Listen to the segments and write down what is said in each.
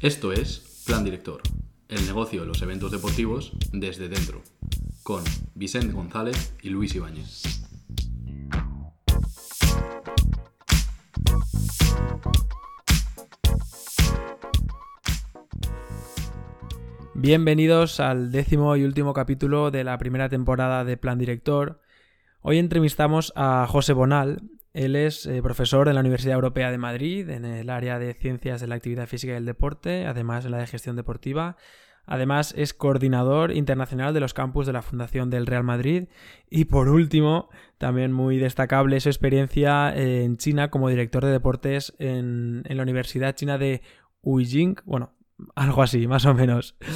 Esto es Plan Director, el negocio de los eventos deportivos desde dentro, con Vicente González y Luis Ibáñez. Bienvenidos al décimo y último capítulo de la primera temporada de Plan Director. Hoy entrevistamos a José Bonal. Él es eh, profesor en la Universidad Europea de Madrid, en el área de Ciencias de la Actividad Física y el Deporte, además en la de Gestión Deportiva. Además es coordinador internacional de los campus de la Fundación del Real Madrid. Y por último, también muy destacable su experiencia en China como director de deportes en, en la Universidad China de Uijing. Bueno, algo así, más o menos.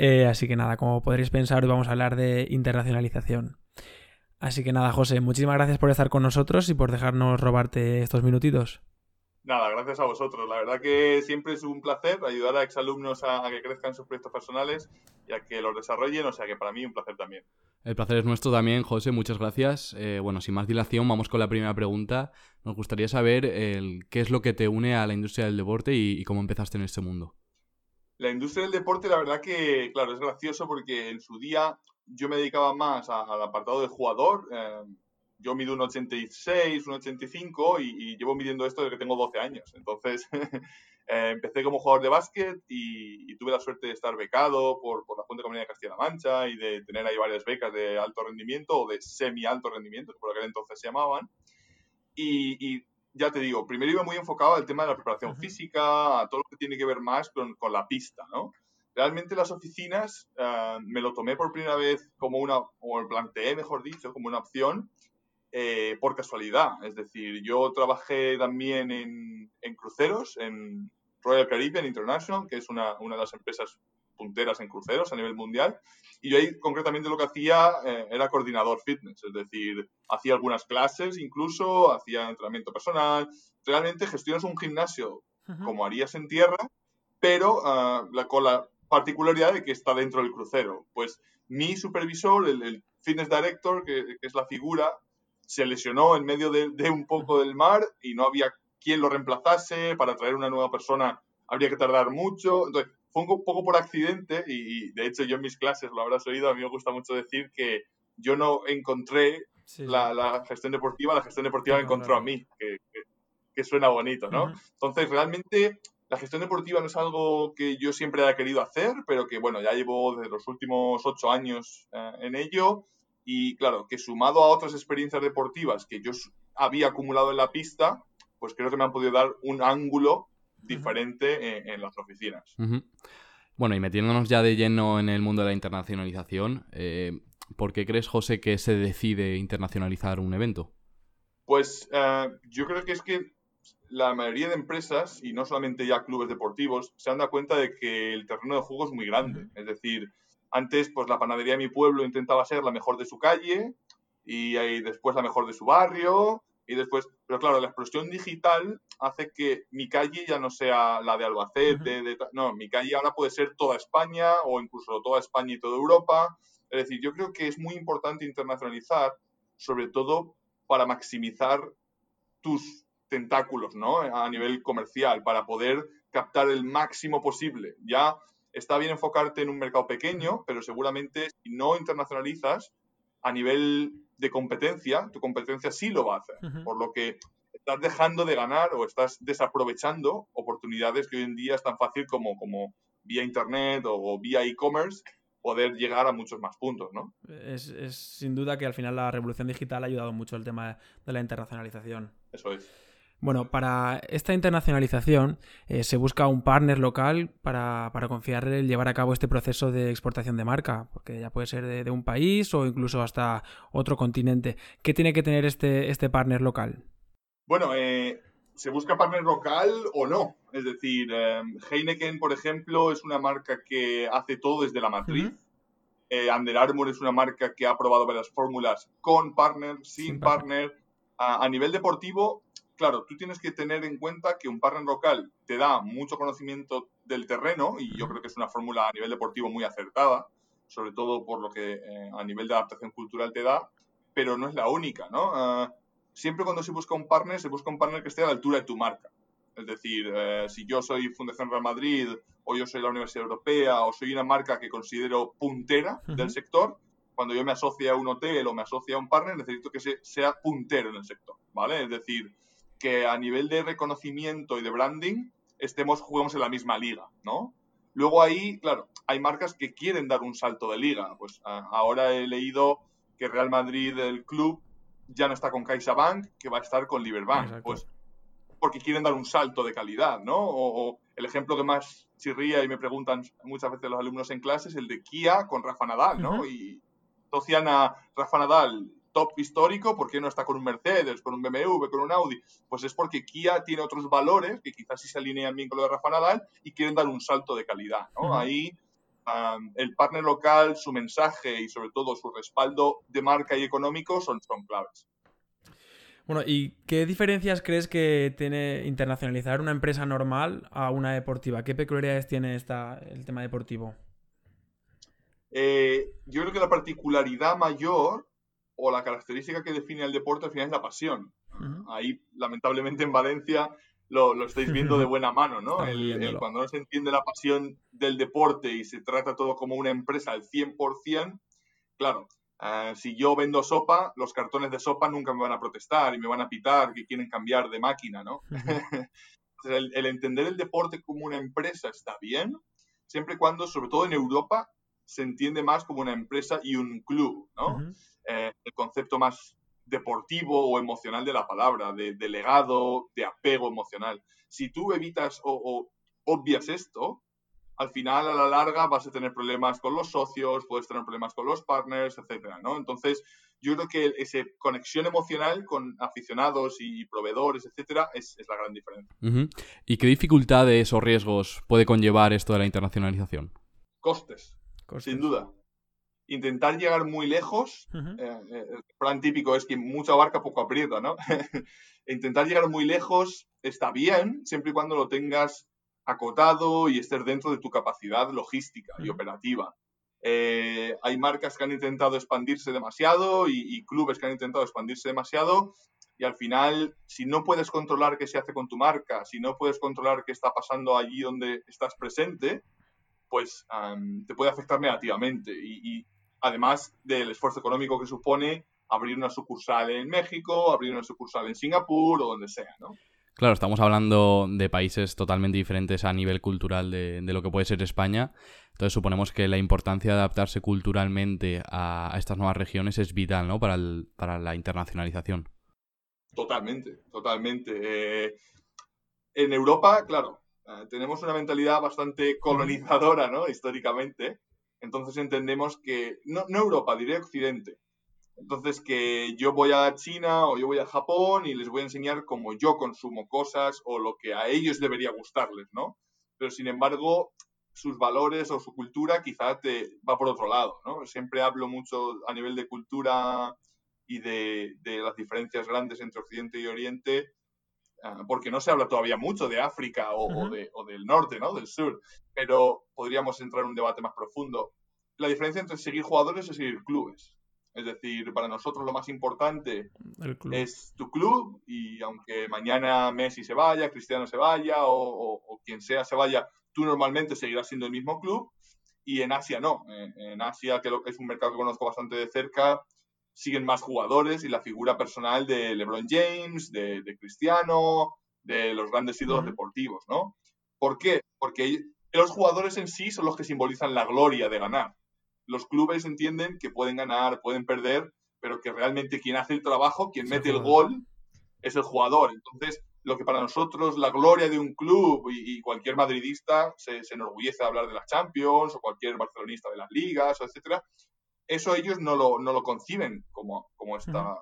Eh, así que nada, como podréis pensar, hoy vamos a hablar de internacionalización. Así que nada, José, muchísimas gracias por estar con nosotros y por dejarnos robarte estos minutitos. Nada, gracias a vosotros. La verdad que siempre es un placer ayudar a exalumnos a, a que crezcan sus proyectos personales y a que los desarrollen, o sea que para mí un placer también. El placer es nuestro también, José, muchas gracias. Eh, bueno, sin más dilación, vamos con la primera pregunta. Nos gustaría saber el, qué es lo que te une a la industria del deporte y, y cómo empezaste en este mundo. La industria del deporte, la verdad que, claro, es gracioso porque en su día yo me dedicaba más a- al apartado del jugador. eh, yo mido un 86, un 85 y, y llevo midiendo esto desde que tengo 12 años. Entonces, eh, empecé como jugador de básquet y, y tuve la suerte de estar becado por, por la Junta de Comunidad de Castilla-La Mancha y de tener ahí varias becas de alto rendimiento o de semi-alto rendimiento, que por aquel entonces se llamaban. Y, y ya te digo, primero iba muy enfocado al tema de la preparación física, a todo lo que tiene que ver más con, con la pista, ¿no? Realmente las oficinas eh, me lo tomé por primera vez como una, o lo planteé, mejor dicho, como una opción eh, por casualidad. Es decir, yo trabajé también en, en cruceros, en Royal Caribbean International, que es una, una de las empresas punteras en cruceros a nivel mundial. Y yo ahí concretamente lo que hacía eh, era coordinador fitness, es decir, hacía algunas clases incluso, hacía entrenamiento personal. Realmente gestionas un gimnasio como harías en tierra, pero ah, la, con la particularidad de que está dentro del crucero. Pues mi supervisor, el, el fitness director, que, que es la figura, se lesionó en medio de, de un poco del mar y no había quien lo reemplazase. Para traer una nueva persona habría que tardar mucho. Entonces, fue un poco por accidente y, y, de hecho yo en mis clases, lo habrás oído, a mí me gusta mucho decir que yo no encontré Sí, la, la gestión deportiva, la gestión deportiva me Claro, encontró claro. a mí, que, que- que suena bonito, ¿no? Ujú. Entonces, realmente la gestión deportiva no es algo que yo siempre haya querido hacer, pero que, bueno, ya llevo desde los últimos ocho años eh, en ello. Y claro, que sumado a otras experiencias deportivas que yo había acumulado en la pista, pues creo que me han podido dar un ángulo diferente en, en las oficinas. Bueno, y metiéndonos ya de lleno en el mundo de la internacionalización, eh, ¿por qué crees, José, que se decide internacionalizar un evento? Pues eh, yo creo que es que la mayoría de empresas, y no solamente ya clubes deportivos, se han dado cuenta de que el terreno de juego es muy grande. Es decir, antes pues la panadería de mi pueblo intentaba ser la mejor de su calle y, ahí después la mejor de su barrio y después, pero claro, la explosión digital hace que mi calle ya no sea la de Albacete, de no, mi calle ahora puede ser toda España o incluso toda España y toda Europa. Es decir, yo creo que es muy importante internacionalizar, sobre todo para maximizar tus tentáculos, ¿no? A nivel comercial, para poder captar el máximo posible. Ya está bien enfocarte en un mercado pequeño, pero seguramente si no internacionalizas, a nivel de competencia, tu competencia sí lo va a hacer. Por lo que estás dejando de ganar o estás desaprovechando oportunidades que hoy en día es tan fácil como, como vía internet o, o vía e-commerce poder llegar a muchos más puntos, ¿no? Es, es sin duda que al final la revolución digital ha ayudado mucho el tema de la internacionalización. Eso es. Bueno, para esta internacionalización eh, se busca un partner local para, para confiar en llevar a cabo este proceso de exportación de marca, porque ya puede ser de, de un país o incluso hasta otro continente. ¿Qué tiene que tener este, este partner local? Bueno, eh, se busca partner local o no. Es decir, eh, Heineken, por ejemplo, es una marca que hace todo desde la matriz. Eh, Under Armour es una marca que ha probado varias fórmulas con partner, sin, Sin partner. A, a nivel deportivo, claro, tú tienes que tener en cuenta que un partner local te da mucho conocimiento del terreno y yo creo que es una fórmula a nivel deportivo muy acertada, sobre todo por lo que eh, a nivel de adaptación cultural te da, pero no es la única, ¿no? Ah, siempre cuando se busca un partner, se busca un partner que esté a la altura de tu marca. Es decir, eh, si yo soy Fundación Real Madrid o yo soy la Universidad Europea o soy una marca que considero puntera del sector, cuando yo me asocio a un hotel o me asocio a un partner, necesito que sea puntero en el sector, ¿vale? Es decir, que a nivel de reconocimiento y de branding estemos, juguemos en la misma liga, ¿no? Luego ahí, claro, hay marcas que quieren dar un salto de liga. Pues ahora he leído que Real Madrid, el club, ya no está con CaixaBank, que va a estar con Liberbank. Pues porque quieren dar un salto de calidad, ¿no? O, el ejemplo que más chirría y me preguntan muchas veces los alumnos en clase es el de Kia con Rafa Nadal, ¿no? Y asocian a Rafa Nadal top histórico, ¿por qué no está con un Mercedes, con un BMW, con un Audi? Pues es porque Kia tiene otros valores que quizás sí se alinean bien con lo de Rafa Nadal y quieren dar un salto de calidad, ¿no? Ahí el partner local, su mensaje y sobre todo su respaldo de marca y económico son, son claves. Bueno, ¿y qué diferencias crees que tiene internacionalizar una empresa normal a una deportiva? ¿Qué peculiaridades tiene esta, el tema deportivo? Eh, yo creo que la particularidad mayor o la característica que define el deporte al final es la pasión. Ahí, lamentablemente, en Valencia lo, estáis viendo de buena mano, ¿no? cuando no se entiende la pasión del deporte y se trata todo como una empresa al 100%, claro, eh, si yo vendo sopa, los cartones de sopa nunca me van a protestar y me van a pitar que quieren cambiar de máquina, ¿no? el, el, entender el deporte como una empresa está bien, siempre y cuando, sobre todo en Europa, se entiende más como una empresa y un club, ¿no? Eh, el concepto más deportivo o emocional de la palabra, de, legado, de apego emocional. Si tú evitas o, obvias esto, al final, a la larga, vas a tener problemas con los socios, puedes tener problemas con los partners, etcétera, ¿no? Entonces, yo creo que esa conexión emocional con aficionados y proveedores, etcétera, es, la gran diferencia. ¿Y qué dificultades o riesgos puede conllevar esto de la internacionalización? Costes. sin duda intentar llegar muy lejos, eh, eh, el plan típico es que mucha barca poco aprieta, ¿no? intentar llegar muy lejos está bien, siempre y cuando lo tengas acotado y estés dentro de tu capacidad logística y operativa. Eh, hay marcas que han intentado expandirse demasiado y, y, clubes que han intentado expandirse demasiado y al final, si no puedes controlar qué se hace con tu marca, si no puedes controlar qué está pasando allí donde estás presente, pues te puede afectar negativamente. Y, y, además del esfuerzo económico que supone abrir una sucursal en México, abrir una sucursal en Singapur o donde sea, ¿no? Claro, estamos hablando de países totalmente diferentes a nivel cultural de, lo que puede ser España. Entonces suponemos que la importancia de adaptarse culturalmente a, estas nuevas regiones es vital, ¿no? Para, para la internacionalización. Totalmente, totalmente. Eh, en Europa, claro, eh, tenemos una mentalidad bastante colonizadora, ¿no? Históricamente. Entonces entendemos que, no, Europa, diré Occidente. Entonces que yo voy a China o yo voy a Japón y les voy a enseñar cómo yo consumo cosas o lo que a ellos debería gustarles, ¿no? Pero sin embargo, sus valores o su cultura quizás te va por otro lado, ¿no? Siempre hablo mucho a nivel de cultura y de, de las diferencias grandes entre Occidente y Oriente porque no se habla todavía mucho de África o, del norte, ¿no? Del sur, pero podríamos entrar en un debate más profundo. La diferencia entre seguir jugadores y seguir clubes. Es decir, para nosotros lo más importante es tu club y aunque mañana Messi se vaya, Cristiano se vaya o, quien sea se vaya, tú normalmente seguirás siendo el mismo club y en Asia no. En, Asia, que es un mercado que conozco bastante de cerca, siguen más jugadores y la figura personal de LeBron James, de, Cristiano, de los grandes ídolos deportivos, ¿no? ¿Por qué? Porque los jugadores en sí son los que simbolizan la gloria de ganar. Los clubes entienden que pueden ganar, pueden perder, pero que realmente quien hace el trabajo, quien mete el gol, es el jugador. Entonces, lo que para nosotros la gloria de un club y, cualquier madridista se, se, enorgullece de hablar de las Champions o cualquier barcelonista de las ligas, etcétera, eso ellos no lo, no lo conciben como, como esta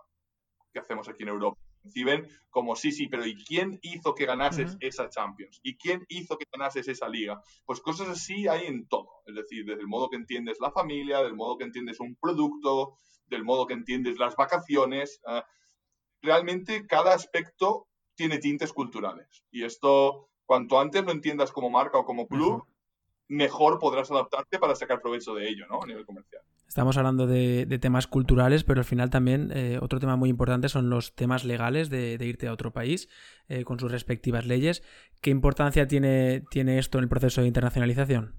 que hacemos aquí en Europa. Conciben como sí, sí, pero ¿y quién hizo que ganases esa Champions? ¿Y quién hizo que ganases esa liga? Pues cosas así hay en todo. Es decir, desde el modo que entiendes la familia, del modo que entiendes un producto, del modo que entiendes las vacaciones. Ah, realmente cada aspecto tiene tintes culturales. Y esto, cuanto antes lo entiendas como marca o como club, mejor podrás adaptarte para sacar provecho de ello, ¿no? A nivel comercial. Estamos hablando de, temas culturales, pero al final también eh, otro tema muy importante son los temas legales de, irte a otro país eh, con sus respectivas leyes. ¿Qué importancia tiene, tiene esto en el proceso de internacionalización?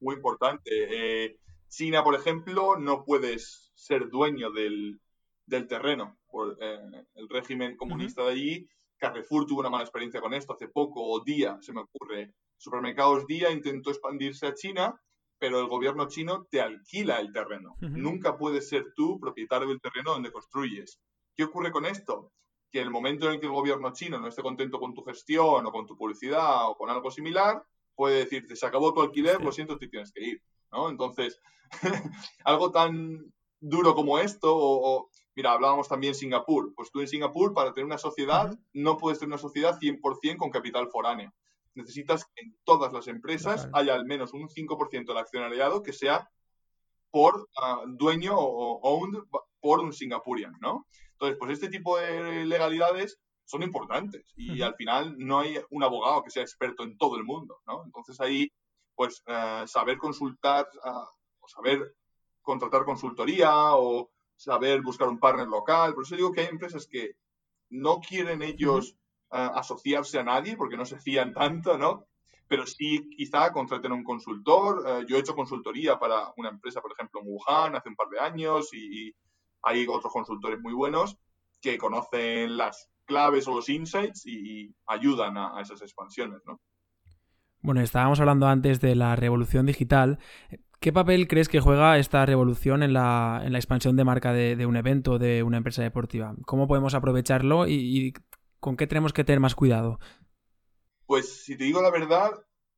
Muy importante. Eh, China, por ejemplo, no puedes ser dueño del, terreno por el régimen comunista de allí. Carrefour tuvo una mala experiencia con esto hace poco, o Día, se me ocurre. Supermercados Día intentó expandirse a China pero el gobierno chino te alquila el terreno. Nunca puedes ser tú propietario del terreno donde construyes. ¿Qué ocurre con esto? Que en el momento en el que el gobierno chino no esté contento con tu gestión o con tu publicidad o con algo similar, puede decirte, se acabó tu alquiler, lo siento, te tienes que ir. ¿no? Entonces, algo tan duro como esto, o, mira, hablábamos también Singapur. Pues tú en Singapur, para tener una sociedad, no puedes tener una sociedad 100% con capital foráneo necesitas que en todas las empresas haya al menos un 5% del accionariado que sea por ah, dueño o owned por un singapurian, ¿no? Entonces, pues este tipo de legalidades son importantes y al final no hay un abogado que sea experto en todo el mundo, ¿no? Entonces ahí, pues eh, saber consultar ah, o saber contratar consultoría o saber buscar un partner local. Por eso digo que hay empresas que no quieren ellos asociarse a nadie porque no se fían tanto, ¿no? Pero sí quizá contraten a un consultor. Eh, yo he hecho consultoría para una empresa, por ejemplo, en Wuhan hace un par de años y, hay otros consultores muy buenos que conocen las claves o los insights y, ayudan a, esas expansiones, ¿no? Bueno, estábamos hablando antes de la revolución digital. ¿Qué papel crees que juega esta revolución en la, en la expansión de marca de, un evento, de una empresa deportiva? ¿Cómo podemos aprovecharlo y, ¿Con qué tenemos que tener más cuidado? Pues si te digo la verdad,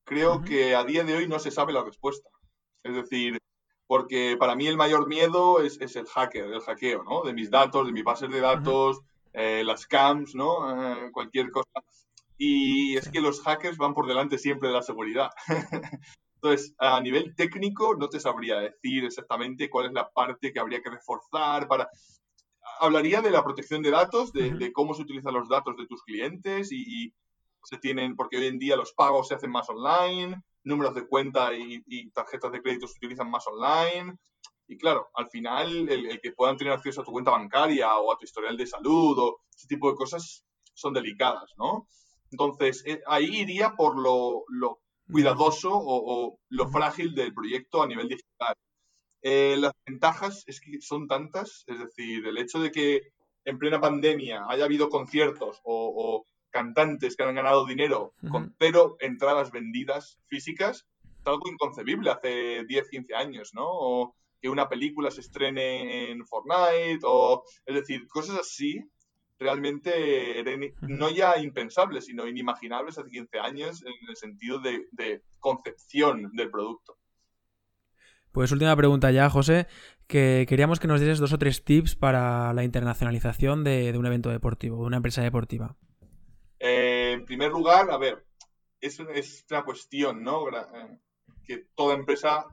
creo que a día de hoy no se sabe la respuesta. Es decir, porque para mí el mayor miedo es, el hacker, el hackeo, ¿no? De mis datos, de mis bases de datos, eh, las scams, ¿no? Eh, cualquier cosa. Y es que los hackers van por delante siempre de la seguridad. Entonces, a nivel técnico, no te sabría decir exactamente cuál es la parte que habría que reforzar para hablaría de la protección de datos, de, cómo se utilizan los datos de tus clientes y, se tienen, porque hoy en día los pagos se hacen más online, números de cuenta y, tarjetas de crédito se utilizan más online. Y claro, al final el, que puedan tener acceso a tu cuenta bancaria o a tu historial de salud o ese tipo de cosas son delicadas, ¿no? Entonces, eh, ahí iría por lo, cuidadoso o, lo frágil del proyecto a nivel digital. Eh, las ventajas es que son tantas, es decir, el hecho de que en plena pandemia haya habido conciertos o, cantantes que han ganado dinero con cero entradas vendidas físicas, es algo inconcebible hace 10, 15 años, ¿no? O que una película se estrene en Fortnite, o es decir, cosas así realmente eran no ya impensables, sino inimaginables hace 15 años en el sentido de concepción del producto. Pues última pregunta ya, José, que queríamos que nos dieses dos o tres tips para la internacionalización de, un evento deportivo, de una empresa deportiva. Eh, en primer lugar, a ver, es, una cuestión, ¿no? Eh, que toda empresa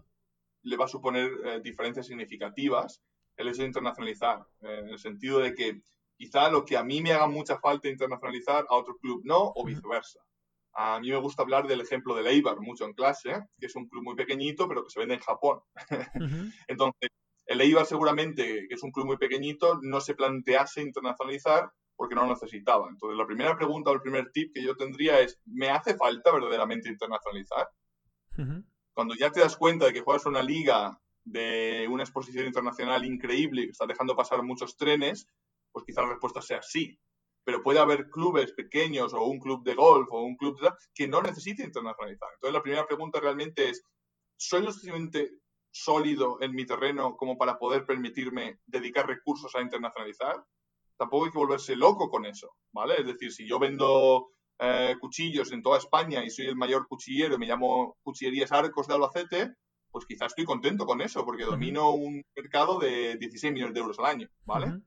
le va a suponer eh, diferencias significativas el hecho de internacionalizar, en el sentido de que quizá lo que a mí me haga mucha falta internacionalizar, a otro club no, o viceversa. A mí me gusta hablar del ejemplo del Eibar mucho en clase, que es un club muy pequeñito, pero que se vende en Japón. Entonces, el Eibar seguramente, que es un club muy pequeñito, no se plantease internacionalizar porque no lo necesitaba. Entonces, la primera pregunta o el primer tip que yo tendría es, ¿me hace falta verdaderamente internacionalizar? Cuando ya te das cuenta de que juegas una liga de una exposición internacional increíble y que estás dejando pasar muchos trenes, pues quizá la respuesta sea sí pero puede haber clubes pequeños o un club de golf o un club de, que no necesite internacionalizar. Entonces, la primera pregunta realmente es, ¿soy lo suficientemente sólido en mi terreno como para poder permitirme dedicar recursos a internacionalizar? Tampoco hay que volverse loco con eso, ¿vale? Es decir, si yo vendo eh, cuchillos en toda España y soy el mayor cuchillero y me llamo Cuchillerías Arcos de Albacete, pues quizás estoy contento con eso, porque domino un mercado de 16 millones de euros al año, ¿vale?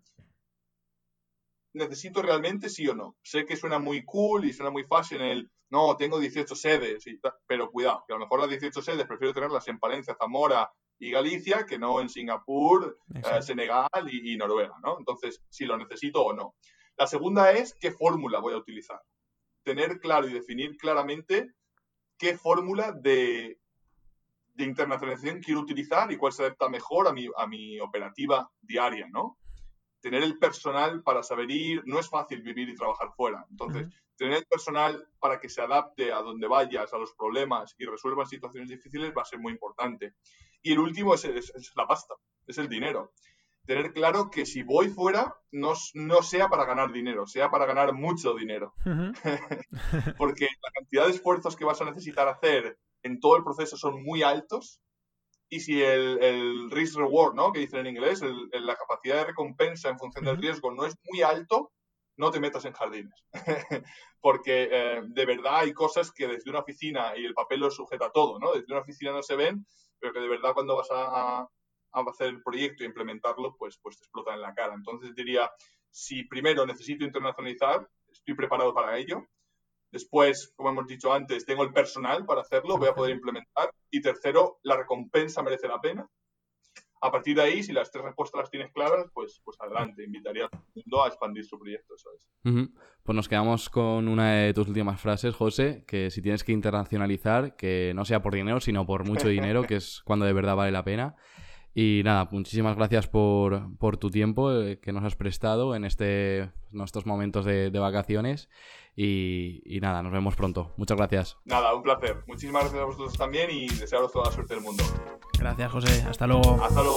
Necesito realmente sí o no. Sé que suena muy cool y suena muy fácil en el, no, tengo 18 sedes, pero cuidado, que a lo mejor las 18 sedes prefiero tenerlas en Palencia, Zamora y Galicia que no en Singapur, eh, Senegal y, Noruega, ¿no? Entonces, si lo necesito o no. La segunda es qué fórmula voy a utilizar. Tener claro y definir claramente qué fórmula de, de internacionalización quiero utilizar y cuál se adapta mejor a mi, a mi operativa diaria, ¿no? Tener el personal para saber ir, no es fácil vivir y trabajar fuera. Entonces, tener el personal para que se adapte a donde vayas, a los problemas y resuelva situaciones difíciles va a ser muy importante. Y el último es, es la pasta, es el dinero tener claro que si voy fuera, no, no sea para ganar dinero, sea para ganar mucho dinero. Porque la cantidad de esfuerzos que vas a necesitar hacer en todo el proceso son muy altos. Y si el, el risk-reward, ¿no? que dicen en inglés, la capacidad de recompensa en función del riesgo no es muy alto, no te metas en jardines. Porque eh, de verdad hay cosas que desde una oficina, y el papel lo sujeta todo, ¿no? Desde una oficina no se ven, pero que de verdad cuando vas a a hacer el proyecto e implementarlo, pues, pues te explota en la cara. Entonces diría, si primero necesito internacionalizar, estoy preparado para ello. Después, como hemos dicho antes, tengo el personal para hacerlo, voy a poder implementar. Y tercero, la recompensa merece la pena. A partir de ahí, si las tres respuestas las tienes claras, pues, pues adelante. Invitaría a todo el mundo a expandir su proyecto, ¿sabes? Pues nos quedamos con una de tus últimas frases, José, que si tienes que internacionalizar, que no sea por dinero, sino por mucho dinero, que es cuando de verdad vale la pena. Y nada, muchísimas gracias por, por tu tiempo eh, que nos has prestado en, este, en estos momentos de, vacaciones. Y, y, nada, nos vemos pronto. Muchas gracias. Nada, un placer. Muchísimas gracias a vosotros también y desearos toda la suerte del mundo. Gracias, José. Hasta luego. Hasta luego.